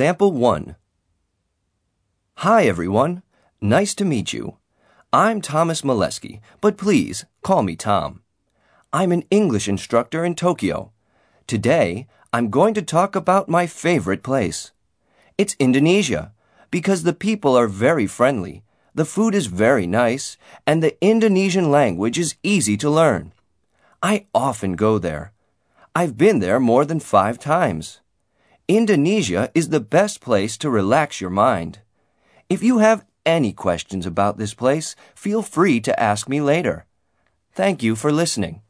Sample 1 Hi, everyone. Nice to meet you. I'm Thomas Molesky, but please call me Tom. I'm an English instructor in Tokyo. Today, I'm going to talk about my favorite place. It's Indonesia, because the people are very friendly, the food is very nice, and the Indonesian language is easy to learn. I often go there. I've been there more than five times. Indonesia is the best place to relax your mind. If you have any questions about this place, feel free to ask me later. Thank you for listening.